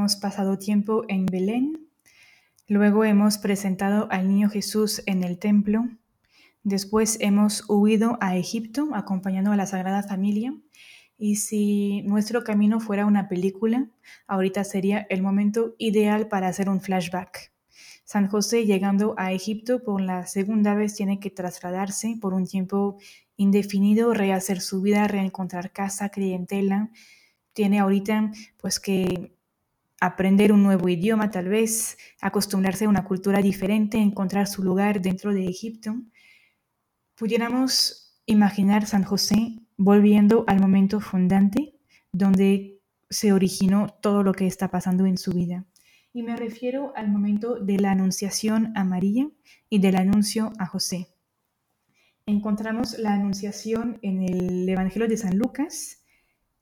hemos pasado tiempo en Belén, luego hemos presentado al niño Jesús en el templo, después hemos huido a Egipto acompañando a la Sagrada Familia y si nuestro camino fuera una película, ahorita sería el momento ideal para hacer un flashback. San José llegando a Egipto por la segunda vez tiene que trasladarse por un tiempo indefinido, rehacer su vida, reencontrar casa, clientela. Tiene ahorita pues que aprender un nuevo idioma tal vez, acostumbrarse a una cultura diferente, encontrar su lugar dentro de Egipto. Pudiéramos imaginar San José volviendo al momento fundante donde se originó todo lo que está pasando en su vida. Y me refiero al momento de la anunciación a María y del anuncio a José. Encontramos la anunciación en el Evangelio de San Lucas,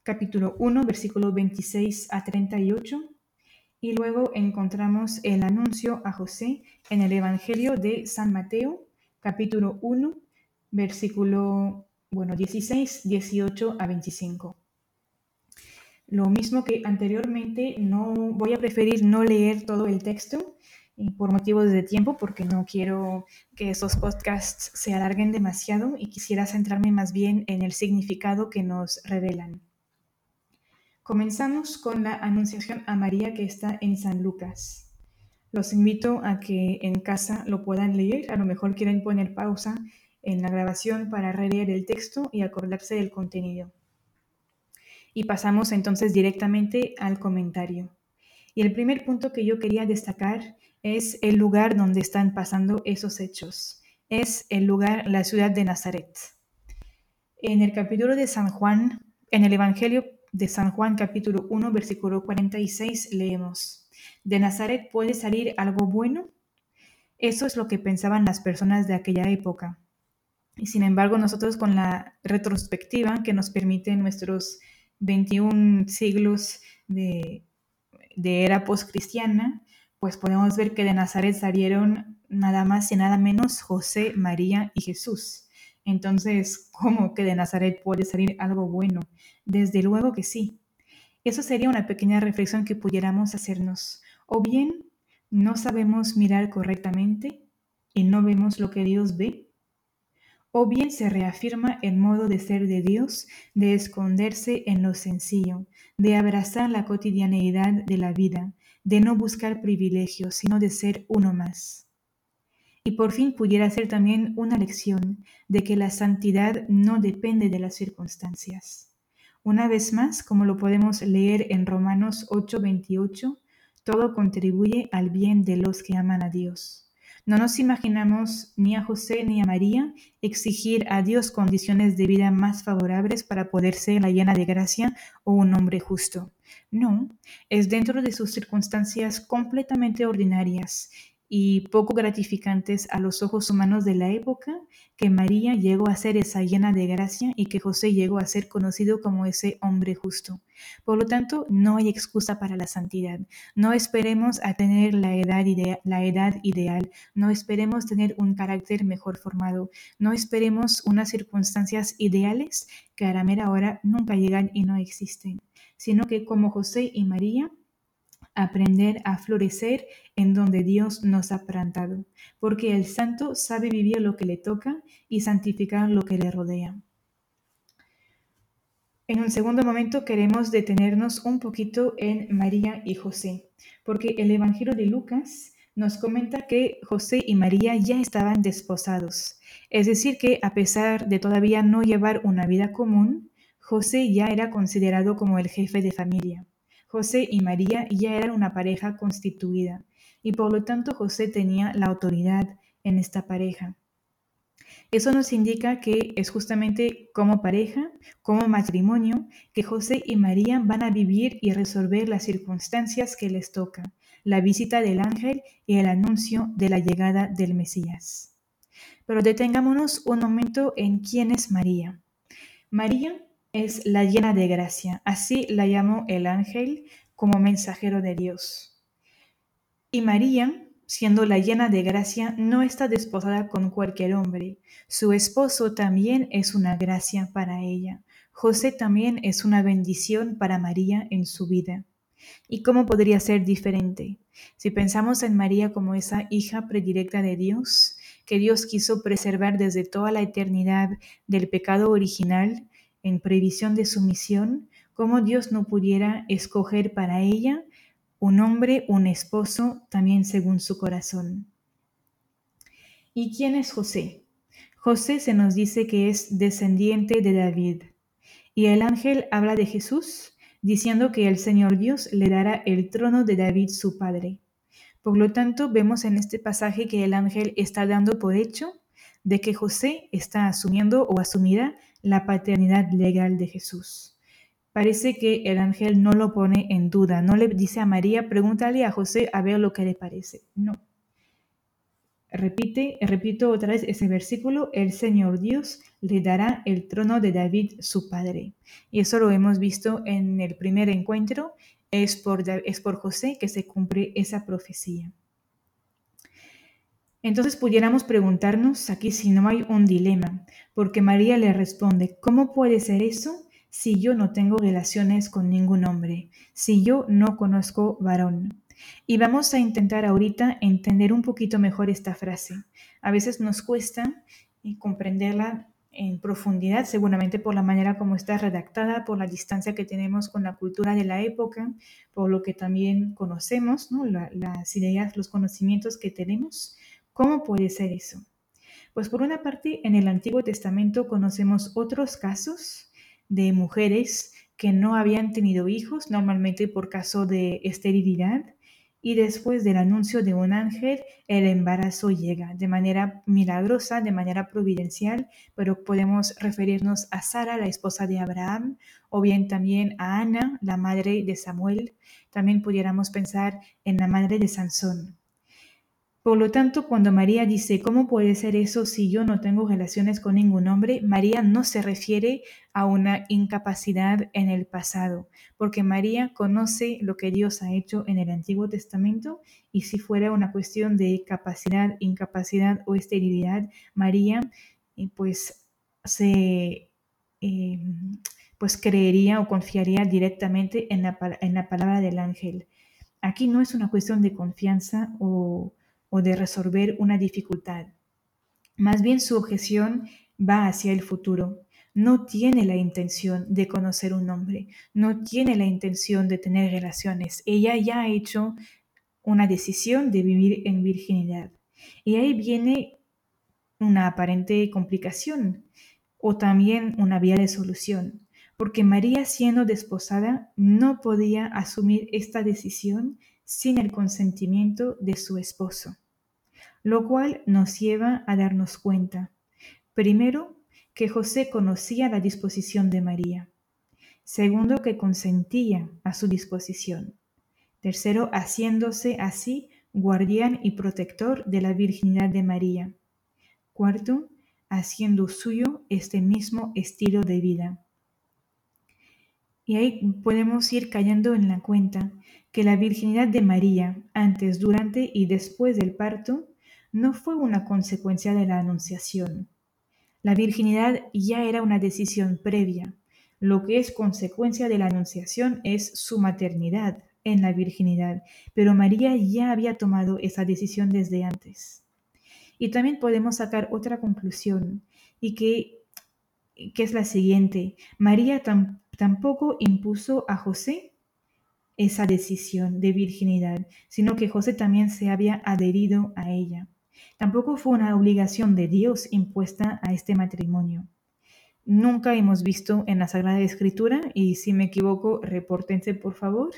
capítulo 1, versículo 26 a 38, y luego encontramos el anuncio a José en el Evangelio de San Mateo, capítulo 1, versículo bueno, 16, 18 a 25. Lo mismo que anteriormente, no voy a preferir no leer todo el texto por motivos de tiempo, porque no quiero que esos podcasts se alarguen demasiado y quisiera centrarme más bien en el significado que nos revelan. Comenzamos con la Anunciación a María que está en San Lucas. Los invito a que en casa lo puedan leer, a lo mejor quieren poner pausa en la grabación para releer el texto y acordarse del contenido. Y pasamos entonces directamente al comentario. Y el primer punto que yo quería destacar es el lugar donde están pasando esos hechos. Es el lugar, la ciudad de Nazaret. En el capítulo de San Juan, en el Evangelio de San Juan capítulo 1, versículo 46, leemos, ¿de Nazaret puede salir algo bueno? Eso es lo que pensaban las personas de aquella época. Y sin embargo, nosotros con la retrospectiva que nos permite nuestros 21 siglos de, de era postcristiana, pues podemos ver que de Nazaret salieron nada más y nada menos José, María y Jesús. Entonces, ¿cómo que de Nazaret puede salir algo bueno? Desde luego que sí. Eso sería una pequeña reflexión que pudiéramos hacernos. O bien, no sabemos mirar correctamente y no vemos lo que Dios ve, o bien se reafirma el modo de ser de Dios, de esconderse en lo sencillo, de abrazar la cotidianeidad de la vida, de no buscar privilegios, sino de ser uno más. Y por fin pudiera ser también una lección de que la santidad no depende de las circunstancias. Una vez más, como lo podemos leer en Romanos 8:28, todo contribuye al bien de los que aman a Dios. No nos imaginamos ni a José ni a María exigir a Dios condiciones de vida más favorables para poder ser la llena de gracia o un hombre justo. No, es dentro de sus circunstancias completamente ordinarias y poco gratificantes a los ojos humanos de la época que María llegó a ser esa llena de gracia y que José llegó a ser conocido como ese hombre justo. Por lo tanto, no hay excusa para la santidad. No esperemos a tener la edad, la edad ideal, no esperemos tener un carácter mejor formado, no esperemos unas circunstancias ideales que a la mera hora nunca llegan y no existen, sino que como José y María, aprender a florecer en donde Dios nos ha plantado, porque el santo sabe vivir lo que le toca y santificar lo que le rodea. En un segundo momento queremos detenernos un poquito en María y José, porque el Evangelio de Lucas nos comenta que José y María ya estaban desposados, es decir, que a pesar de todavía no llevar una vida común, José ya era considerado como el jefe de familia. José y María ya eran una pareja constituida y por lo tanto José tenía la autoridad en esta pareja. Eso nos indica que es justamente como pareja, como matrimonio, que José y María van a vivir y resolver las circunstancias que les toca, la visita del ángel y el anuncio de la llegada del Mesías. Pero detengámonos un momento en quién es María. María es la llena de gracia, así la llamó el ángel como mensajero de Dios. Y María, siendo la llena de gracia, no está desposada con cualquier hombre. Su esposo también es una gracia para ella. José también es una bendición para María en su vida. ¿Y cómo podría ser diferente? Si pensamos en María como esa hija predilecta de Dios, que Dios quiso preservar desde toda la eternidad del pecado original en previsión de su misión, ¿cómo Dios no pudiera escoger para ella un hombre, un esposo, también según su corazón? ¿Y quién es José? José se nos dice que es descendiente de David. Y el ángel habla de Jesús diciendo que el Señor Dios le dará el trono de David su padre. Por lo tanto, vemos en este pasaje que el ángel está dando por hecho de que José está asumiendo o asumirá la paternidad legal de Jesús. Parece que el ángel no lo pone en duda, no le dice a María, pregúntale a José a ver lo que le parece. No, Repite, repito otra vez ese versículo, el Señor Dios le dará el trono de David su padre. Y eso lo hemos visto en el primer encuentro, es por, es por José que se cumple esa profecía. Entonces pudiéramos preguntarnos aquí si no hay un dilema, porque María le responde, ¿cómo puede ser eso si yo no tengo relaciones con ningún hombre, si yo no conozco varón? Y vamos a intentar ahorita entender un poquito mejor esta frase. A veces nos cuesta eh, comprenderla en profundidad, seguramente por la manera como está redactada, por la distancia que tenemos con la cultura de la época, por lo que también conocemos, las ideas, los conocimientos que tenemos. ¿Cómo puede ser eso? Pues por una parte, en el Antiguo Testamento conocemos otros casos de mujeres que no habían tenido hijos, normalmente por caso de esterilidad, y después del anuncio de un ángel, el embarazo llega de manera milagrosa, de manera providencial, pero podemos referirnos a Sara, la esposa de Abraham, o bien también a Ana, la madre de Samuel. También pudiéramos pensar en la madre de Sansón. Por lo tanto, cuando María dice, ¿cómo puede ser eso si yo no tengo relaciones con ningún hombre? María no se refiere a una incapacidad en el pasado, porque María conoce lo que Dios ha hecho en el Antiguo Testamento y si fuera una cuestión de capacidad, incapacidad o esterilidad, María eh, pues se... Em, pues creería o confiaría directamente en la, en la palabra del ángel. Aquí no es una cuestión de confianza o, o de resolver una dificultad. Más bien su objeción va hacia el futuro. No tiene la intención de conocer un hombre, no tiene la intención de tener relaciones. Ella ya ha hecho una decisión de vivir en virginidad. Y ahí viene una aparente complicación o también una vía de solución, porque María siendo desposada no podía asumir esta decisión sin el consentimiento de su esposo, lo cual nos lleva a darnos cuenta, primero, que José conocía la disposición de María, segundo, que consentía a su disposición, tercero, haciéndose así guardián y protector de la virginidad de María, cuarto, haciendo suyo este mismo estilo de vida. Y ahí podemos ir cayendo en la cuenta que la virginidad de María, antes, durante y después del parto, no fue una consecuencia de la anunciación. La virginidad ya era una decisión previa. Lo que es consecuencia de la anunciación es su maternidad en la virginidad, pero María ya había tomado esa decisión desde antes. Y también podemos sacar otra conclusión, y que, que es la siguiente. María tampoco impuso a José esa decisión de virginidad, sino que José también se había adherido a ella. Tampoco fue una obligación de Dios impuesta a este matrimonio. Nunca hemos visto en la Sagrada Escritura, y si me equivoco, repórtense por favor,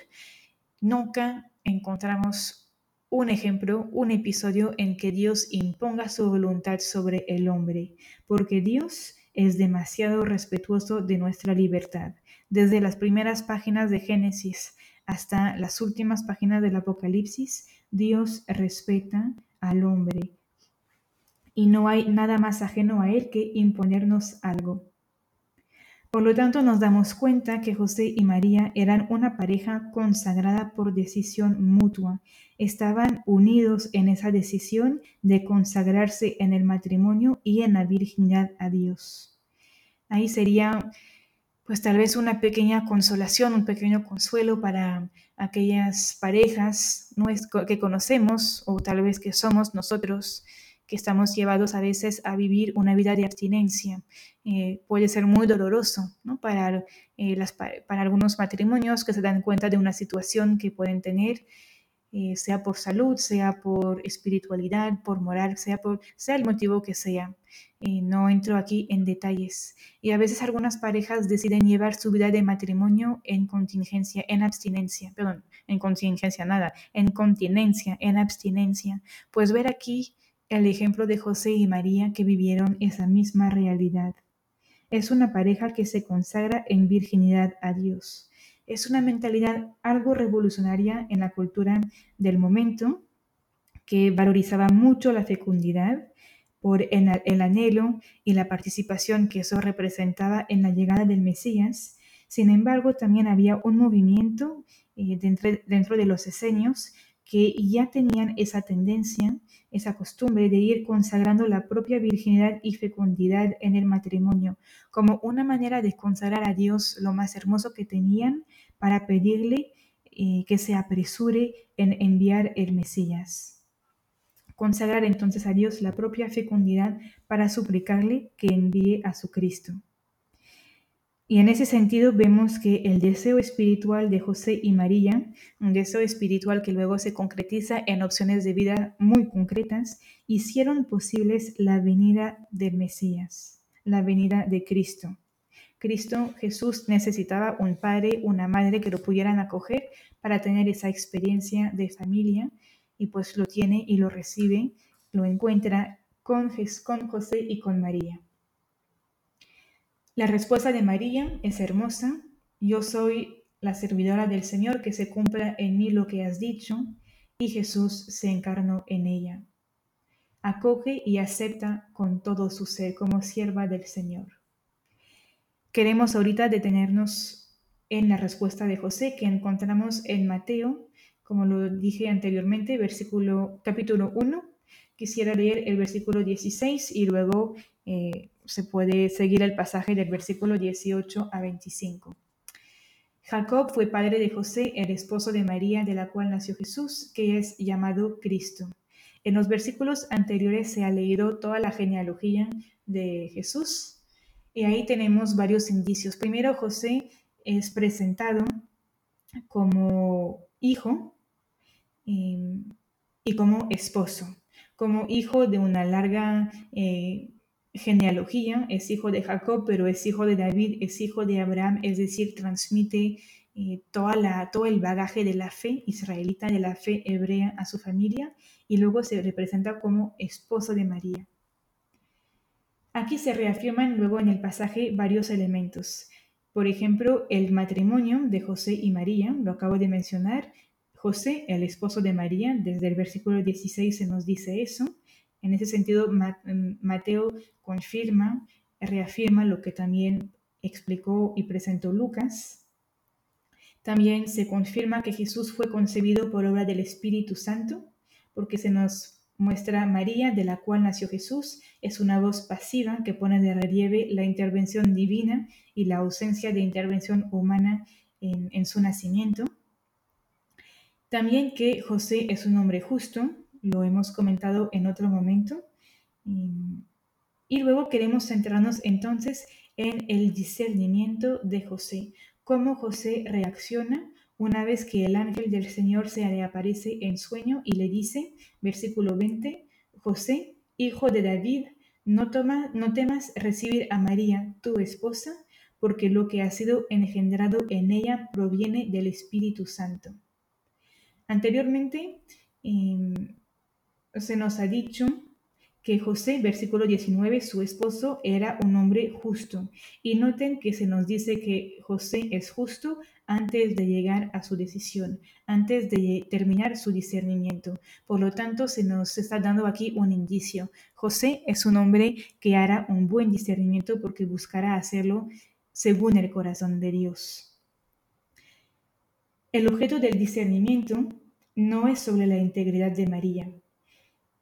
nunca encontramos un ejemplo, un episodio en que Dios imponga su voluntad sobre el hombre, porque Dios es demasiado respetuoso de nuestra libertad. Desde las primeras páginas de Génesis hasta las últimas páginas del Apocalipsis, Dios respeta al hombre y no hay nada más ajeno a él que imponernos algo. Por lo tanto, nos damos cuenta que José y María eran una pareja consagrada por decisión mutua. Estaban unidos en esa decisión de consagrarse en el matrimonio y en la virginidad a Dios. Ahí sería pues tal vez una pequeña consolación, un pequeño consuelo para aquellas parejas que conocemos o tal vez que somos nosotros que estamos llevados a veces a vivir una vida de abstinencia. Eh, puede ser muy doloroso para, eh, las, para algunos matrimonios que se dan cuenta de una situación que pueden tener eh, sea por salud, sea por espiritualidad, por moral, sea, por, sea el motivo que sea. Eh, no entro aquí en detalles. Y a veces algunas parejas deciden llevar su vida de matrimonio en contingencia, en abstinencia, perdón, en contingencia nada, en continencia, en abstinencia. Pues ver aquí el ejemplo de José y María que vivieron esa misma realidad. Es una pareja que se consagra en virginidad a Dios es una mentalidad algo revolucionaria en la cultura del momento, que valorizaba mucho la fecundidad por el anhelo y la participación que eso representaba en la llegada del Mesías. Sin embargo, también había un movimiento eh, dentro, dentro de los esenios que ya tenían esa tendencia, esa costumbre de ir consagrando la propia virginidad y fecundidad en el matrimonio, como una manera de consagrar a Dios lo más hermoso que tenían para pedirle eh, que se apresure en enviar el Mesías. Consagrar entonces a Dios la propia fecundidad para suplicarle que envíe a su Cristo. Y en ese sentido vemos que el deseo espiritual de José y María, un deseo espiritual que luego se concretiza en opciones de vida muy concretas, hicieron posibles la venida del Mesías, la venida de Cristo. Cristo Jesús necesitaba un padre, una madre que lo pudieran acoger para tener esa experiencia de familia y pues lo tiene y lo recibe, lo encuentra con, con José y con María. La respuesta de María es hermosa. Yo soy la servidora del Señor, que se cumpla en mí lo que has dicho. Y Jesús se encarnó en ella. Acoge y acepta con todo su ser como sierva del Señor. Queremos ahorita detenernos en la respuesta de José que encontramos en Mateo, como lo dije anteriormente, versículo capítulo 1. Quisiera leer el versículo 16 y luego eh, se puede seguir el pasaje del versículo 18 a 25. Jacob fue padre de José, el esposo de María, de la cual nació Jesús, que es llamado Cristo. En los versículos anteriores se ha leído toda la genealogía de Jesús y ahí tenemos varios indicios. Primero, José es presentado como hijo eh, y, como esposo, como hijo de una larga eh, genealogía, es hijo de Jacob, pero es hijo de David, es hijo de Abraham, es decir, transmite eh, toda la, todo el bagaje de la fe israelita, de la fe hebrea a su familia, y luego se representa como esposo de María. Aquí se reafirman luego en el pasaje varios elementos. Por ejemplo, el matrimonio de José y María, lo acabo de mencionar. José, el esposo de María, desde el versículo 16 se nos dice eso. En ese sentido, mm, Mateo confirma, reafirma lo que también explicó y presentó Lucas. También se confirma que Jesús fue concebido por obra del Espíritu Santo, porque se nos muestra María, de la cual nació Jesús, es una voz pasiva que pone de relieve la intervención divina y la ausencia de intervención humana en, en su nacimiento. También que José es un hombre justo, lo hemos comentado en otro momento. Y, luego queremos centrarnos entonces en el discernimiento de José, cómo José reacciona una vez que el ángel del Señor se le aparece en sueño y le dice, versículo 20, José, hijo de David, no, toma, no temas recibir a María, tu esposa, porque lo que ha sido engendrado en ella proviene del Espíritu Santo. Anteriormente, em, se nos ha dicho que José, versículo 19, su esposo era un hombre justo. Y noten que se nos dice que José es justo antes de llegar a su decisión, antes de terminar su discernimiento. Por lo tanto, se nos está dando aquí un indicio. José es un hombre que hará un buen discernimiento porque buscará hacerlo según el corazón de Dios. El objeto del discernimiento no es sobre la integridad de María,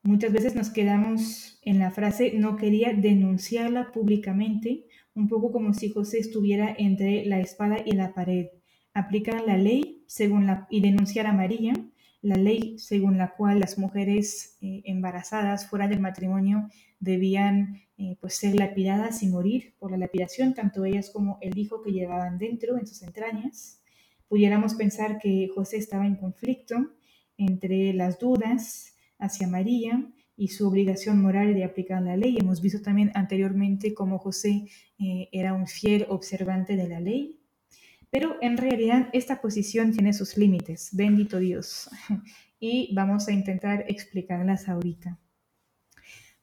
Muchas veces nos quedamos en la frase no quería denunciarla públicamente, un poco como si José estuviera entre la espada y la pared, aplicar la ley según la, y denunciar a María, la ley según la cual las mujeres eh, embarazadas fuera del matrimonio debían eh, pues ser lapidadas y morir por la lapidación, tanto ellas como el hijo que llevaban dentro en sus entrañas. Pudiéramos pensar que José estaba en conflicto entre las dudas hacia María y su obligación moral de aplicar la ley. Hemos visto también anteriormente cómo José eh, era un fiel observante de la ley, pero en realidad esta posición tiene sus límites, bendito Dios, y vamos a intentar explicarlas ahorita.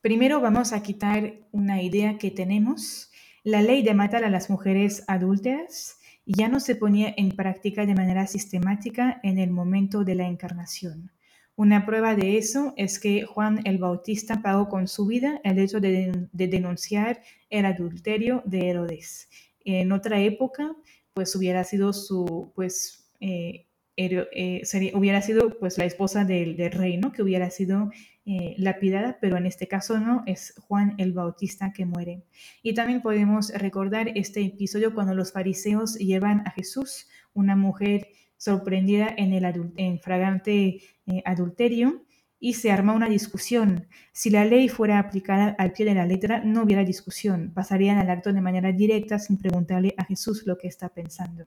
Primero vamos a quitar una idea que tenemos. La ley de matar a las mujeres adúlteras ya no se ponía en práctica de manera sistemática en el momento de la encarnación. Una prueba de eso es que Juan el Bautista pagó con su vida el hecho de, denunciar el adulterio de Herodes. En otra época, pues hubiera sido su, pues, eh, eh, hubiera sido pues la esposa del, del rey, ¿no? Que hubiera sido eh, lapidada, pero en este caso no, es Juan el Bautista que muere. Y también podemos recordar este episodio cuando los fariseos llevan a Jesús, una mujer sorprendida en el en fragante eh, adulterio, y se arma una discusión. Si la ley fuera aplicada al pie de la letra, no hubiera discusión, pasarían al acto de manera directa sin preguntarle a Jesús lo que está pensando.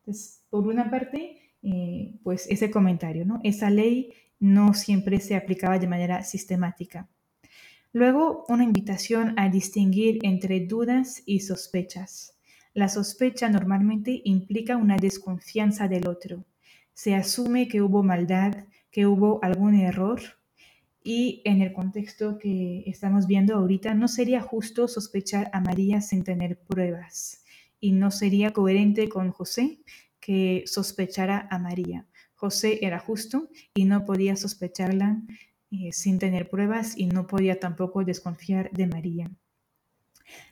Entonces, por una parte, eh, pues ese comentario, ¿no? Esa ley no siempre se aplicaba de manera sistemática. Luego, una invitación a distinguir entre dudas y sospechas. La sospecha normalmente implica una desconfianza del otro. Se asume que hubo maldad, que hubo algún error y en el contexto que estamos viendo ahorita no sería justo sospechar a María sin tener pruebas y no sería coherente con José que sospechara a María. José era justo y no podía sospecharla eh, sin tener pruebas y no podía tampoco desconfiar de María.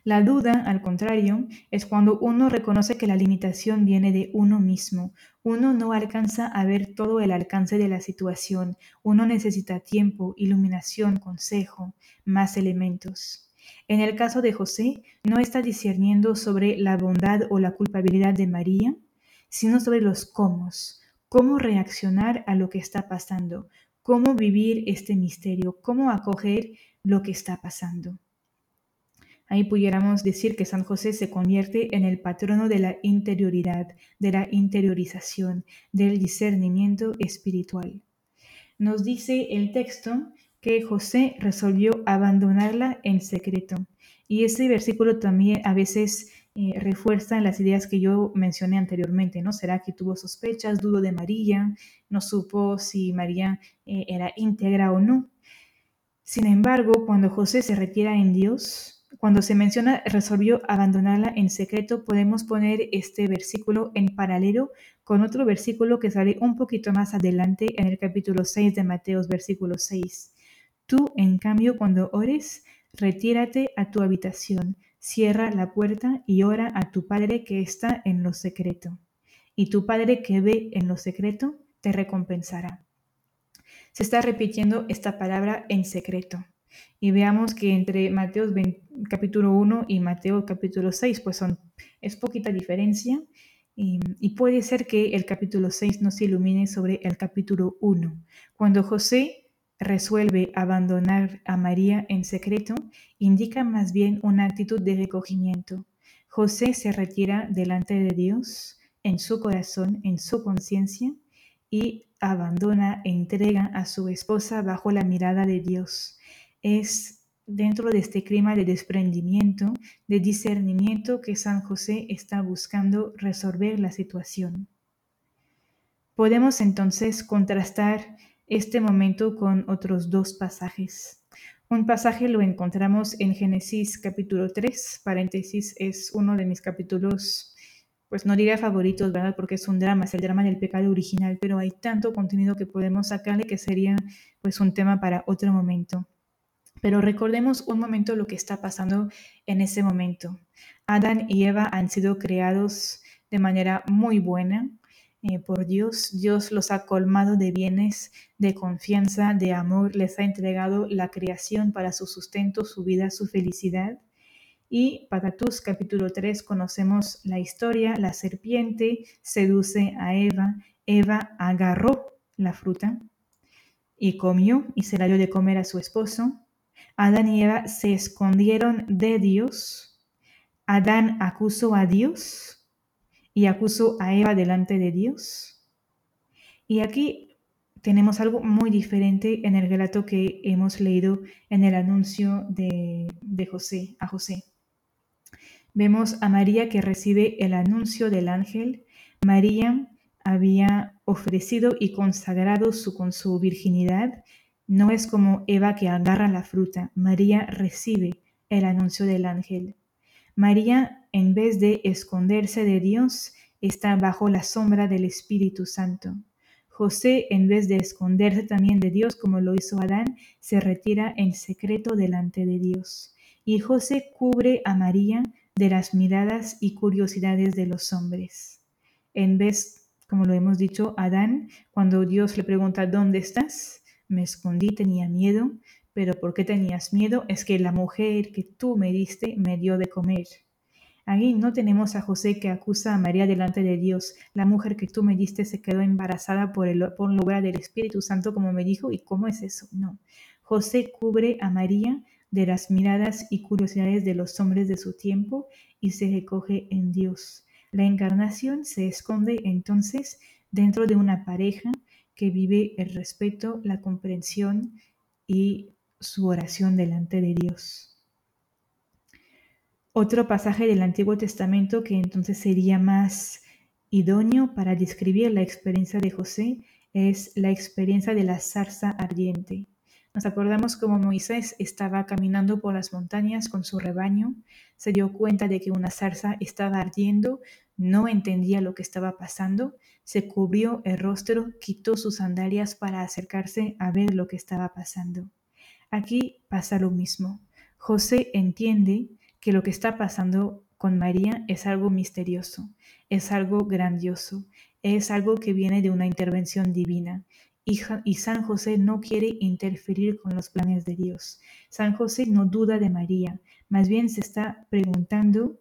La duda, al contrario, es cuando uno reconoce que la limitación viene de uno mismo. Uno no alcanza a ver todo el alcance de la situación. Uno necesita tiempo, iluminación, consejo, más elementos. En el caso de José, no está discerniendo sobre la bondad o la culpabilidad de María, sino sobre los cómo, cómo reaccionar a lo que está pasando, cómo vivir este misterio, cómo acoger lo que está pasando. Ahí pudiéramos decir que San José se convierte en el patrono de la interioridad, de la interiorización, del discernimiento espiritual. Nos dice el texto que José resolvió abandonarla en secreto. Y ese versículo también a veces eh, refuerzan las ideas que yo mencioné anteriormente, ¿no? ¿Será que tuvo sospechas, dudo de María, no supo si María eh, era íntegra o no? Sin embargo, cuando José se retira en Dios, cuando se menciona resolvió abandonarla en secreto, podemos poner este versículo en paralelo con otro versículo que sale un poquito más adelante en el capítulo 6 de Mateos, versículo 6. Tú, en cambio, cuando ores, retírate a tu habitación Cierra la puerta y ora a tu Padre que está en lo secreto, y tu Padre que ve en lo secreto te recompensará. Se está repitiendo esta palabra en secreto. Y veamos que entre Mateo capítulo 1 y Mateo capítulo 6, pues son, es poquita diferencia. Y, puede ser que el capítulo 6 no se ilumine sobre el capítulo 1. Cuando José resuelve abandonar a María en secreto indica más bien una actitud de recogimiento. José se retira delante de Dios, en su corazón, en su conciencia, y abandona entrega a su esposa bajo la mirada de Dios. Es dentro de este clima de desprendimiento, de discernimiento que San José está buscando resolver la situación. Podemos entonces contrastar este momento con otros dos pasajes. Un pasaje lo encontramos en Génesis capítulo 3, paréntesis, es uno de mis capítulos, pues no diría favoritos, ¿verdad? Porque es un drama, es el drama del pecado original, pero hay tanto contenido que podemos sacarle que sería pues un tema para otro momento. Pero recordemos un momento lo que está pasando en ese momento. Adán y Eva han sido creados de manera muy buena, eh, por Dios. Dios los ha colmado de bienes, de confianza, de amor, les ha entregado la creación para su sustento, su vida, su felicidad. Y Patatus capítulo 3 conocemos la historia, la serpiente seduce a Eva, Eva agarró la fruta y comió y se la dio de comer a su esposo. Adán y Eva se escondieron de Dios. Adán acusó a Dios y acusó a Eva delante de Dios. Y aquí tenemos algo muy diferente en el relato que hemos leído en el anuncio de, de José, a José. Vemos a María que recibe el anuncio del ángel. María había ofrecido y consagrado su, con su virginidad. No es como Eva que agarra la fruta. María recibe el anuncio del ángel. María, en vez de esconderse de Dios, está bajo la sombra del Espíritu Santo. José, en vez de esconderse también de Dios como lo hizo Adán, se retira en secreto delante de Dios. Y José cubre a María de las miradas y curiosidades de los hombres. En vez, como lo hemos dicho, Adán, cuando Dios le pregunta, ¿dónde estás? Me escondí, tenía miedo, pero ¿por qué tenías miedo? Es que la mujer que tú me diste me dio de comer. Ahí no tenemos a José que acusa a María delante de Dios. La mujer que tú me diste se quedó embarazada por, el, por lugar del Espíritu Santo, como me dijo. ¿Y cómo es eso? No. José cubre a María de las miradas y curiosidades de los hombres de su tiempo y se recoge en Dios. La encarnación se esconde entonces dentro de una pareja que vive el respeto, la comprensión y su oración delante de Dios. Otro pasaje del Antiguo Testamento que entonces sería más idóneo para describir la experiencia de José es la experiencia de la zarza ardiente. Nos acordamos como Moisés estaba caminando por las montañas con su rebaño, se dio cuenta de que una zarza estaba ardiendo, no entendía lo que estaba pasando, se cubrió el rostro, quitó sus sandalias para acercarse a ver lo que estaba pasando. Aquí pasa lo mismo. José entiende que lo que está pasando con María es algo misterioso, es algo grandioso, es algo que viene de una intervención divina. Y, San José no quiere interferir con los planes de Dios. San José no duda de María, más bien se está preguntando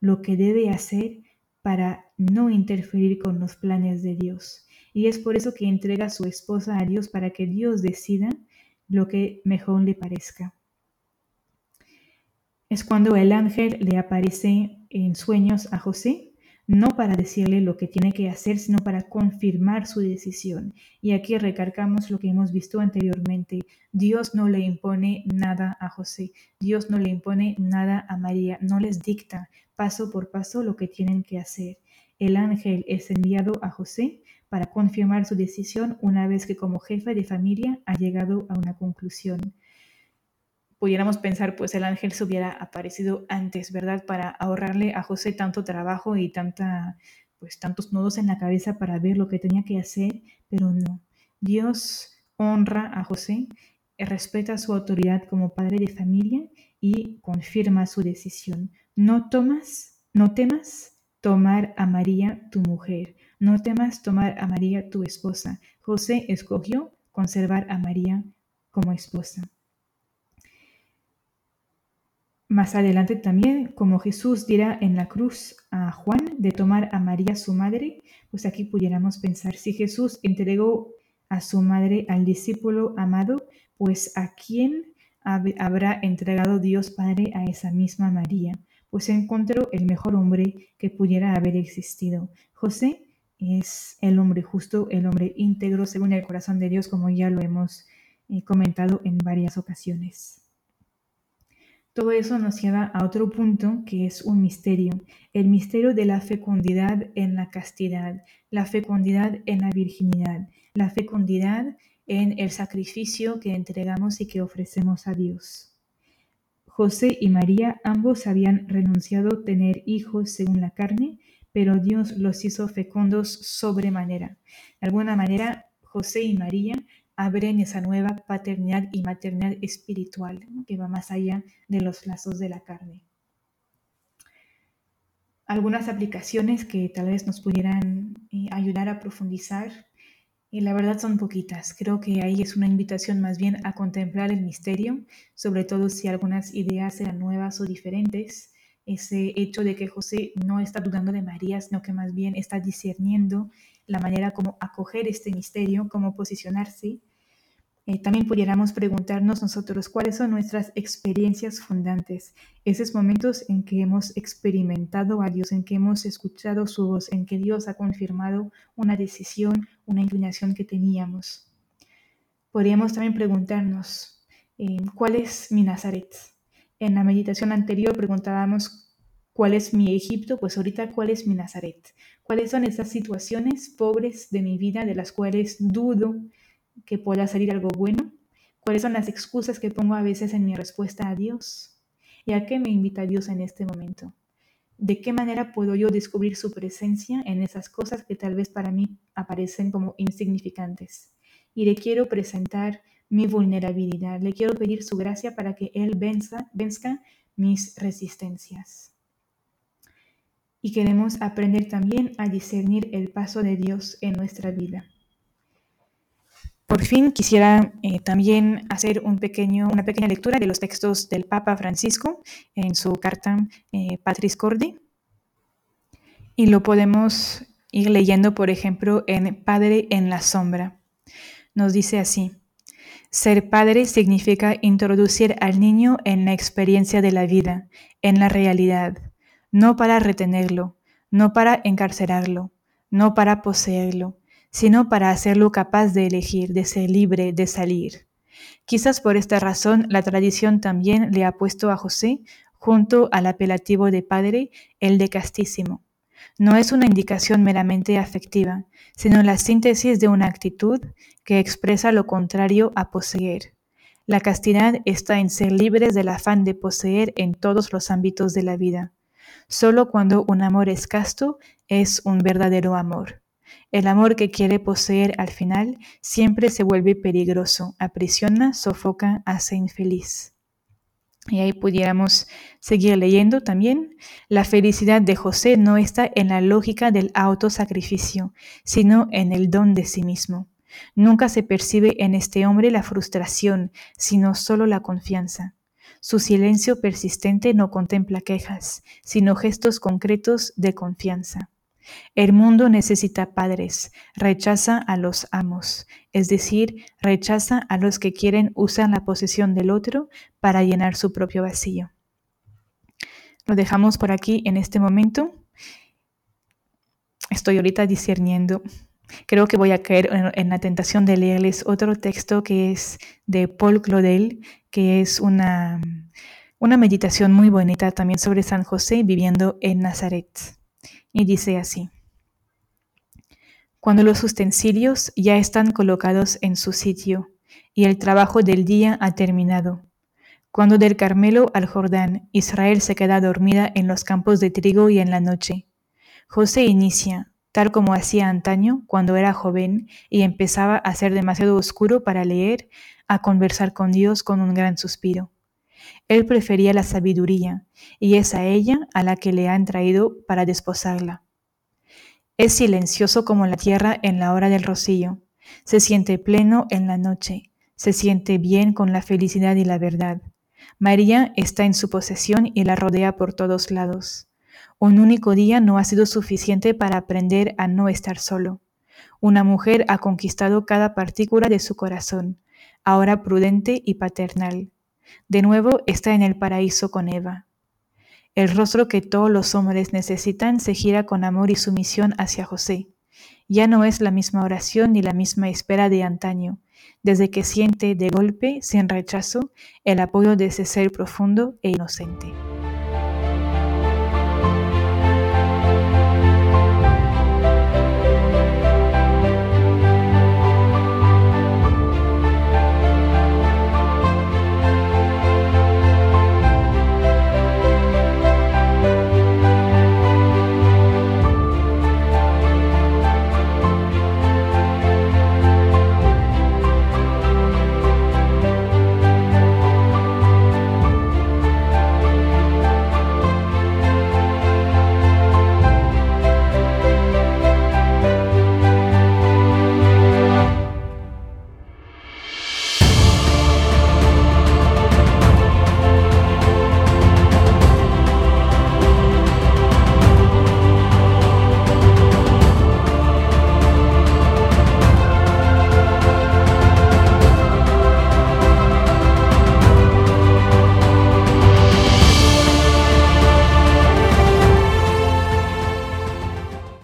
lo que debe hacer para no interferir con los planes de Dios. Y es por eso que entrega a su esposa a Dios para que Dios decida lo que mejor le parezca. Es cuando el ángel le aparece en sueños a José no para decirle lo que tiene que hacer, sino para confirmar su decisión. Y aquí recargamos lo que hemos visto anteriormente. Dios no le impone nada a José, Dios no le impone nada a María, no les dicta paso por paso lo que tienen que hacer. El ángel es enviado a José para confirmar su decisión una vez que como jefe de familia ha llegado a una conclusión pudiéramos pensar, pues el ángel se hubiera aparecido antes, ¿verdad? Para ahorrarle a José tanto trabajo y tanta, pues tantos nudos en la cabeza para ver lo que tenía que hacer, pero no. Dios honra a José, respeta su autoridad como padre de familia y confirma su decisión. No tomas, no temas tomar a María tu mujer, no temas tomar a María tu esposa. José escogió conservar a María como esposa. Más adelante también, como Jesús dirá en la cruz a Juan de tomar a María su madre, pues aquí pudiéramos pensar, si Jesús entregó a su madre al discípulo amado, pues a quién habrá entregado Dios Padre a esa misma María, pues encontró el mejor hombre que pudiera haber existido. José es el hombre justo, el hombre íntegro según el corazón de Dios, como ya lo hemos eh, comentado en varias ocasiones. Todo eso nos lleva a otro punto que es un misterio, el misterio de la fecundidad en la castidad, la fecundidad en la virginidad, la fecundidad en el sacrificio que entregamos y que ofrecemos a Dios. José y María ambos habían renunciado a tener hijos según la carne, pero Dios los hizo fecundos sobremanera. De alguna manera, José y María abren esa nueva paternidad y maternidad espiritual que va más allá de los lazos de la carne. Algunas aplicaciones que tal vez nos pudieran eh, ayudar a profundizar Y la verdad son poquitas. Creo que ahí es una invitación más bien a contemplar el misterio, sobre todo si algunas ideas eran nuevas o diferentes. Ese hecho de que José no está dudando de María, sino que más bien está discerniendo la manera como acoger este misterio, cómo posicionarse. También pudiéramos preguntarnos nosotros cuáles son nuestras experiencias fundantes, esos momentos en que hemos experimentado a Dios, en que hemos escuchado su voz, en que Dios ha confirmado una decisión, una inclinación que teníamos. Podríamos también preguntarnos, eh, ¿cuál es mi Nazaret? En la meditación anterior preguntábamos, ¿cuál es mi Egipto? Pues ahorita, ¿cuál es mi Nazaret? ¿Cuáles son esas situaciones pobres de mi vida de las cuales dudo que pueda salir algo bueno? ¿Cuáles son las excusas que pongo a veces en mi respuesta a Dios? ¿Y a qué me invita Dios en este momento? ¿De qué manera puedo yo descubrir su presencia en esas cosas que tal vez para mí aparecen como insignificantes? Y le quiero presentar mi vulnerabilidad, le quiero pedir su gracia para que Él venza, venzca mis resistencias. Y queremos aprender también a discernir el paso de Dios en nuestra vida. Por fin quisiera eh, también hacer una pequeña lectura de los textos del Papa Francisco en su carta eh, Patris Cordi. Y lo podemos ir leyendo, por ejemplo, en Padre en la sombra. Nos dice así, ser padre significa introducir al niño en la experiencia de la vida, en la realidad, no para retenerlo, no para encarcelarlo, no para poseerlo, sino para hacerlo capaz de elegir, de ser libre, de salir. Quizás por esta razón la tradición también le ha puesto a José, junto al apelativo de padre, el de castísimo. No es una indicación meramente afectiva, sino la síntesis de una actitud que expresa lo contrario a poseer. La castidad está en ser libres del afán de poseer en todos los ámbitos de la vida. Solo cuando un amor es casto es un verdadero amor. El amor que quiere poseer al final siempre se vuelve peligroso, aprisiona, sofoca, hace infeliz. Y ahí pudiéramos seguir leyendo también. La felicidad de José no está en la lógica del autosacrificio, sino en el don de sí mismo. Nunca se percibe en este hombre la frustración, sino solo la confianza. Su silencio persistente no contempla quejas, sino gestos concretos de confianza. El mundo necesita padres, rechaza a los amos, es decir, rechaza a los que quieren usar la posesión del otro para llenar su propio vacío. Lo dejamos por aquí en este momento. Estoy ahorita discerniendo. Creo que voy a caer en la tentación de leerles otro texto que es de Paul Claudel, que es una, una meditación muy bonita también sobre San José viviendo en Nazaret y dice así. Cuando los utensilios ya están colocados en su sitio y el trabajo del día ha terminado, cuando del Carmelo al Jordán Israel se queda dormida en los campos de trigo y en la noche, José inicia, tal como hacía antaño cuando era joven y empezaba a ser demasiado oscuro para leer, a conversar con Dios con un gran suspiro. Él prefería la sabiduría, y es a ella a la que le han traído para desposarla. Es silencioso como la tierra en la hora del rocío, se siente pleno en la noche, se siente bien con la felicidad y la verdad. María está en su posesión y la rodea por todos lados. Un único día no ha sido suficiente para aprender a no estar solo. Una mujer ha conquistado cada partícula de su corazón, ahora prudente y paternal. De nuevo está en el paraíso con Eva. El rostro que todos los hombres necesitan se gira con amor y sumisión hacia José. Ya no es la misma oración ni la misma espera de antaño, desde que siente de golpe, sin rechazo, el apoyo de ese ser profundo e inocente.